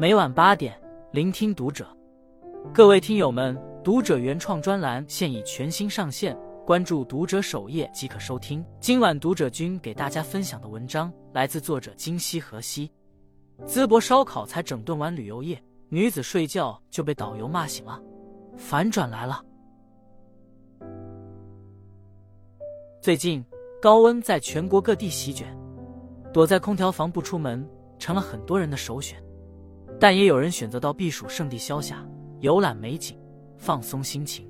每晚八点，聆听读者。各位听友们，读者原创专栏现已全新上线，关注读者首页即可收听。今晚读者君给大家分享的文章来自作者金西河西。淄博烧烤才整顿完旅游业，女子睡觉就被导游骂醒了，反转来了。最近高温在全国各地席卷，躲在空调房不出门成了很多人的首选。但也有人选择到避暑胜地消夏，游览美景，放松心情。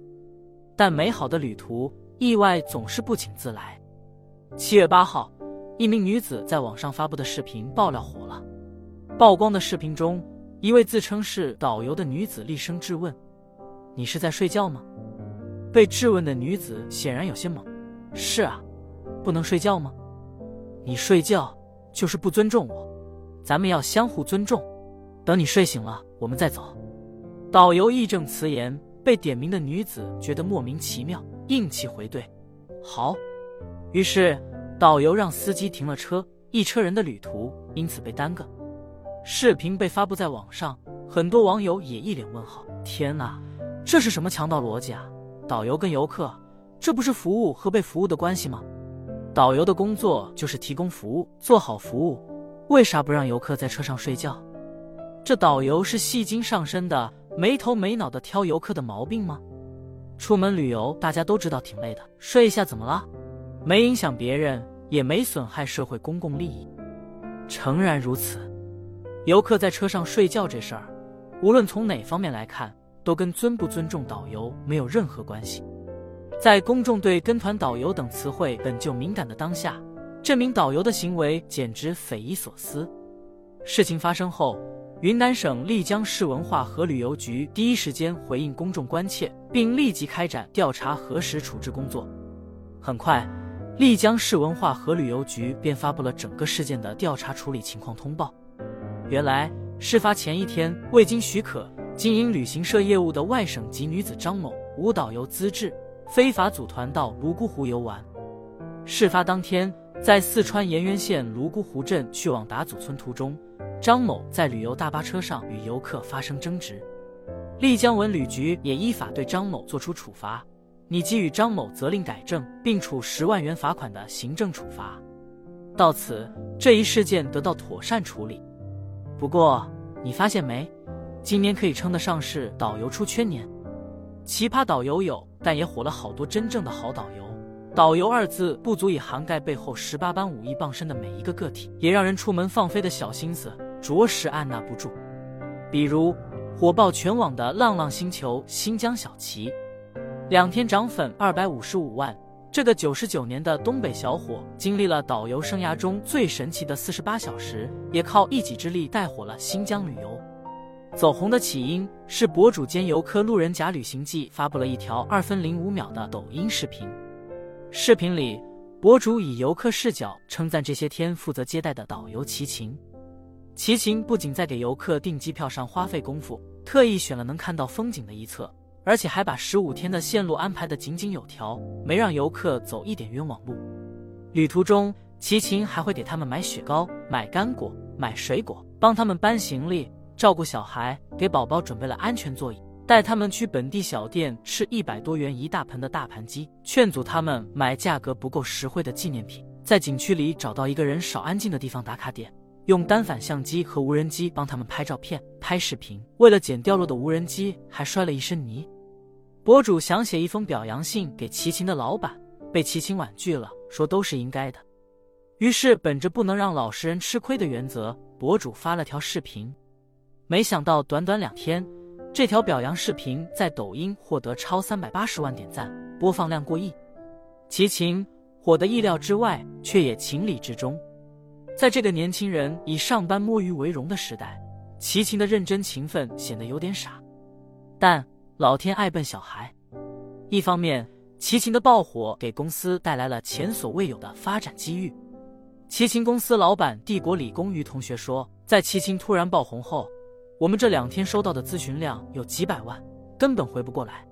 但美好的旅途，意外总是不请自来。七月八号，一名女子在网上发布的视频爆料火了。曝光的视频中，一位自称是导游的女子厉声质问：“你是在睡觉吗？”被质问的女子显然有些懵：“是啊，不能睡觉吗？你睡觉就是不尊重我，咱们要相互尊重。”等你睡醒了，我们再走。导游义正辞严，被点名的女子觉得莫名其妙，硬气回怼：“好。”于是导游让司机停了车，一车人的旅途因此被耽搁。视频被发布在网上，很多网友也一脸问号：“天哪，这是什么强盗逻辑啊？导游跟游客，这不是服务和被服务的关系吗？导游的工作就是提供服务，做好服务，为啥不让游客在车上睡觉？”这导游是戏精上身的，没头没脑的挑游客的毛病吗？出门旅游大家都知道挺累的，睡一下怎么了？没影响别人，也没损害社会公共利益。诚然如此，游客在车上睡觉这事儿，无论从哪方面来看，都跟尊不尊重导游没有任何关系。在公众对跟团导游等词汇本就敏感的当下，这名导游的行为简直匪夷所思。事情发生后。云南省丽江市文化和旅游局第一时间回应公众关切，并立即开展调查核实处置工作。很快，丽江市文化和旅游局便发布了整个事件的调查处理情况通报。原来，事发前一天，未经许可经营旅行社业务的外省籍女子张某无导游资质，非法组团到泸沽湖游玩。事发当天，在四川盐源县泸沽湖镇去往达祖村途中。张某在旅游大巴车上与游客发生争执，丽江文旅局也依法对张某作出处罚，拟给予张某责令改正，并处十万元罚款的行政处罚。到此，这一事件得到妥善处理。不过，你发现没？今年可以称得上是导游出圈年，奇葩导游有，但也火了好多真正的好导游。导游二字不足以涵盖背后十八般武艺傍身的每一个个体，也让人出门放飞的小心思。着实按捺不住，比如火爆全网的浪浪星球新疆小齐，两天涨粉二百五十五万。这个九十九年的东北小伙，经历了导游生涯中最神奇的四十八小时，也靠一己之力带火了新疆旅游。走红的起因是博主兼游客路人甲旅行记发布了一条二分零五秒的抖音视频，视频里博主以游客视角称赞这些天负责接待的导游齐秦。齐秦不仅在给游客订机票上花费功夫，特意选了能看到风景的一侧，而且还把十五天的线路安排的井井有条，没让游客走一点冤枉路。旅途中，齐秦还会给他们买雪糕、买干果、买水果，帮他们搬行李、照顾小孩，给宝宝准备了安全座椅，带他们去本地小店吃一百多元一大盆的大盘鸡，劝阻他们买价格不够实惠的纪念品，在景区里找到一个人少安静的地方打卡点。用单反相机和无人机帮他们拍照片、拍视频。为了捡掉落的无人机，还摔了一身泥。博主想写一封表扬信给齐秦的老板，被齐秦婉拒了，说都是应该的。于是，本着不能让老实人吃亏的原则，博主发了条视频。没想到，短短两天，这条表扬视频在抖音获得超三百八十万点赞，播放量过亿。齐秦火得意料之外，却也情理之中。在这个年轻人以上班摸鱼为荣的时代，齐秦的认真勤奋显得有点傻。但老天爱笨小孩，一方面，齐秦的爆火给公司带来了前所未有的发展机遇。齐秦公司老板帝国理工于同学说，在齐秦突然爆红后，我们这两天收到的咨询量有几百万，根本回不过来。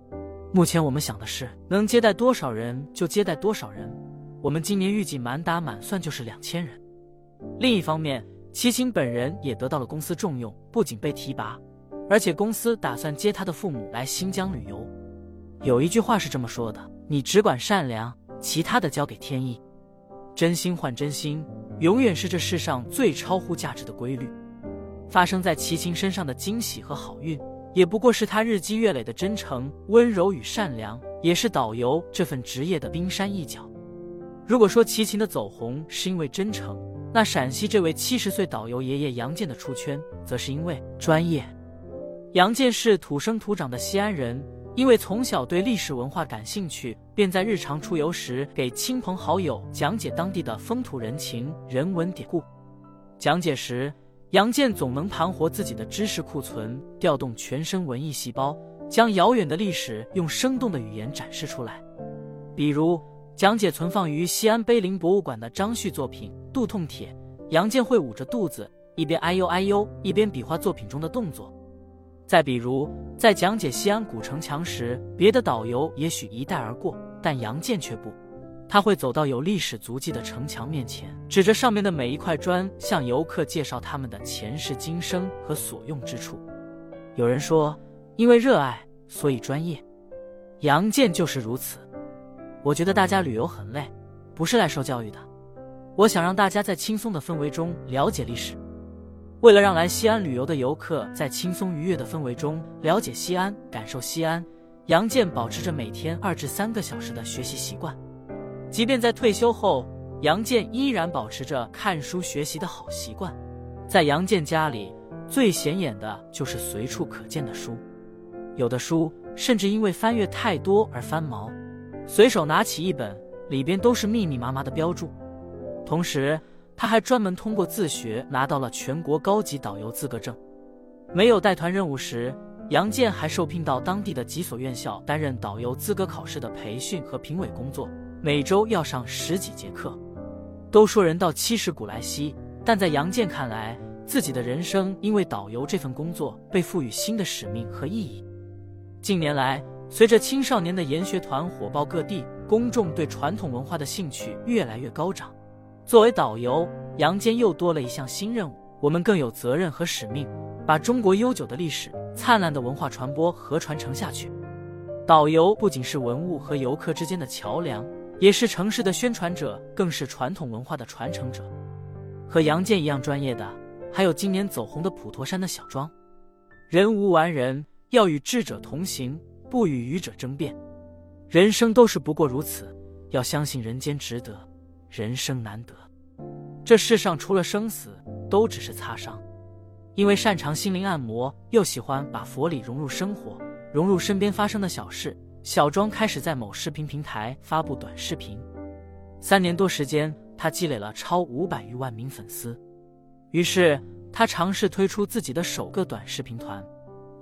目前我们想的是，能接待多少人就接待多少人。我们今年预计满打满算就是两千人。另一方面，齐秦本人也得到了公司重用，不仅被提拔，而且公司打算接他的父母来新疆旅游。有一句话是这么说的：“你只管善良，其他的交给天意。”真心换真心，永远是这世上最超乎价值的规律。发生在齐秦身上的惊喜和好运，也不过是他日积月累的真诚、温柔与善良，也是导游这份职业的冰山一角。如果说齐秦的走红是因为真诚，那陕西这位七十岁导游爷爷杨建的出圈，则是因为专业。杨建是土生土长的西安人，因为从小对历史文化感兴趣，便在日常出游时给亲朋好友讲解当地的风土人情、人文典故。讲解时，杨建总能盘活自己的知识库存，调动全身文艺细胞，将遥远的历史用生动的语言展示出来。比如，讲解存放于西安碑林博物馆的张旭作品《肚痛帖》，杨建会捂着肚子，一边哎呦哎呦，一边比划作品中的动作。再比如，在讲解西安古城墙时，别的导游也许一带而过，但杨建却不，他会走到有历史足迹的城墙面前，指着上面的每一块砖，向游客介绍他们的前世今生和所用之处。有人说，因为热爱，所以专业，杨建就是如此。我觉得大家旅游很累，不是来受教育的。我想让大家在轻松的氛围中了解历史。为了让来西安旅游的游客在轻松愉悦的氛围中了解西安、感受西安，杨建保持着每天二至三个小时的学习习惯。即便在退休后，杨建依然保持着看书学习的好习惯。在杨建家里，最显眼的就是随处可见的书，有的书甚至因为翻阅太多而翻毛。随手拿起一本，里边都是密密麻麻的标注。同时，他还专门通过自学拿到了全国高级导游资格证。没有带团任务时，杨建还受聘到当地的几所院校担任导游资格考试的培训和评委工作，每周要上十几节课。都说人到七十古来稀，但在杨建看来，自己的人生因为导游这份工作被赋予新的使命和意义。近年来，随着青少年的研学团火爆各地，公众对传统文化的兴趣越来越高涨。作为导游，杨坚又多了一项新任务。我们更有责任和使命，把中国悠久的历史、灿烂的文化传播和传承下去。导游不仅是文物和游客之间的桥梁，也是城市的宣传者，更是传统文化的传承者。和杨建一样专业的，还有今年走红的普陀山的小庄。人无完人，要与智者同行。不与愚者争辩，人生都是不过如此。要相信人间值得，人生难得。这世上除了生死，都只是擦伤。因为擅长心灵按摩，又喜欢把佛理融入生活，融入身边发生的小事，小庄开始在某视频平台发布短视频。三年多时间，他积累了超五百余万名粉丝。于是，他尝试推出自己的首个短视频团，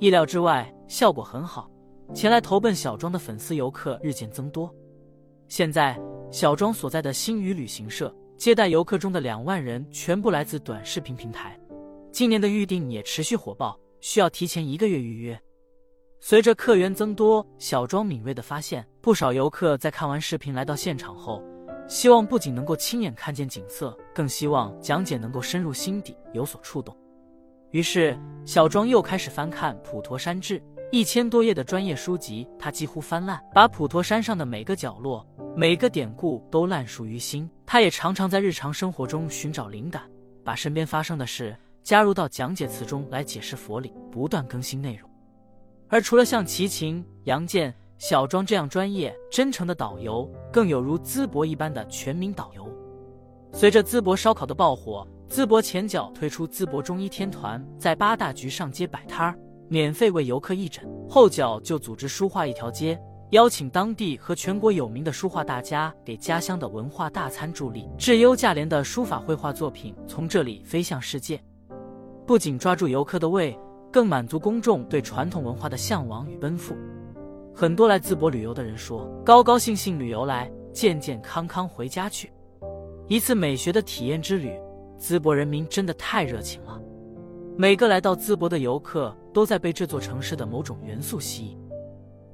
意料之外，效果很好。前来投奔小庄的粉丝游客日渐增多，现在小庄所在的星宇旅行社接待游客中的两万人全部来自短视频平台，今年的预订也持续火爆，需要提前一个月预约。随着客源增多，小庄敏锐地发现，不少游客在看完视频来到现场后，希望不仅能够亲眼看见景色，更希望讲解能够深入心底，有所触动。于是，小庄又开始翻看《普陀山志》。一千多页的专业书籍，他几乎翻烂，把普陀山上的每个角落、每个典故都烂熟于心。他也常常在日常生活中寻找灵感，把身边发生的事加入到讲解词中来解释佛理，不断更新内容。而除了像齐秦、杨建、小庄这样专业真诚的导游，更有如淄博一般的全民导游。随着淄博烧烤的爆火，淄博前脚推出淄博中医天团，在八大局上街摆摊儿。免费为游客义诊，后脚就组织书画一条街，邀请当地和全国有名的书画大家给家乡的文化大餐助力，质优价廉的书法绘画作品从这里飞向世界。不仅抓住游客的胃，更满足公众对传统文化的向往与奔赴。很多来淄博旅游的人说，高高兴兴旅游来，健健康康回家去。一次美学的体验之旅，淄博人民真的太热情了。每个来到淄博的游客都在被这座城市的某种元素吸引。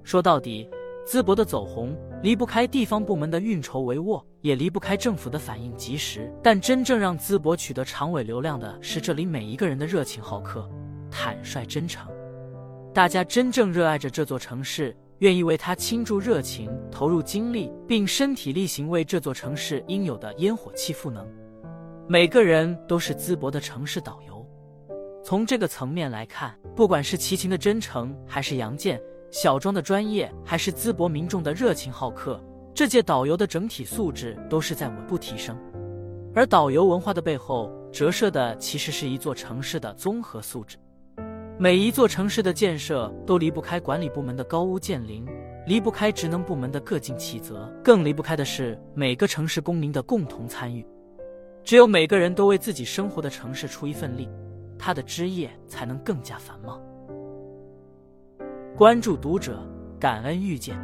说到底，淄博的走红离不开地方部门的运筹帷幄，也离不开政府的反应及时。但真正让淄博取得长尾流量的是这里每一个人的热情好客、坦率真诚。大家真正热爱着这座城市，愿意为它倾注热情、投入精力，并身体力行为这座城市应有的烟火气赋能。每个人都是淄博的城市导游。从这个层面来看，不管是齐秦的真诚，还是杨建、小庄的专业，还是淄博民众的热情好客，这届导游的整体素质都是在稳步提升。而导游文化的背后，折射的其实是一座城市的综合素质。每一座城市的建设都离不开管理部门的高屋建瓴，离不开职能部门的各尽其责，更离不开的是每个城市公民的共同参与。只有每个人都为自己生活的城市出一份力，他的枝叶才能更加繁茂。关注读者，感恩遇见。